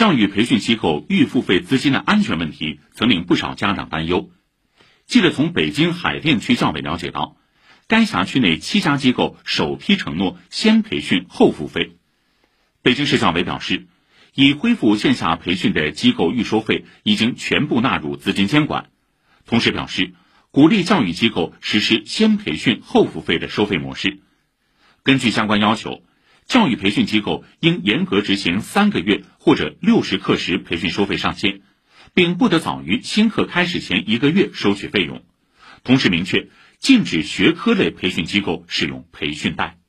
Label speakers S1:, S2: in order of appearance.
S1: 教育培训机构预付费资金的安全问题曾令不少家长担忧。记者从北京海淀区教委了解到，该辖区内七家机构首批承诺先培训后付费。北京市教委表示，已恢复线下培训的机构预收费已经全部纳入资金监管，同时表示，鼓励教育机构实施先培训后付费的收费模式。根据相关要求，教育培训机构应严格执行三个月或者六十课时培训收费上限，并不得早于新课开始前一个月收取费用。同时明确，禁止学科类培训机构使用培训贷。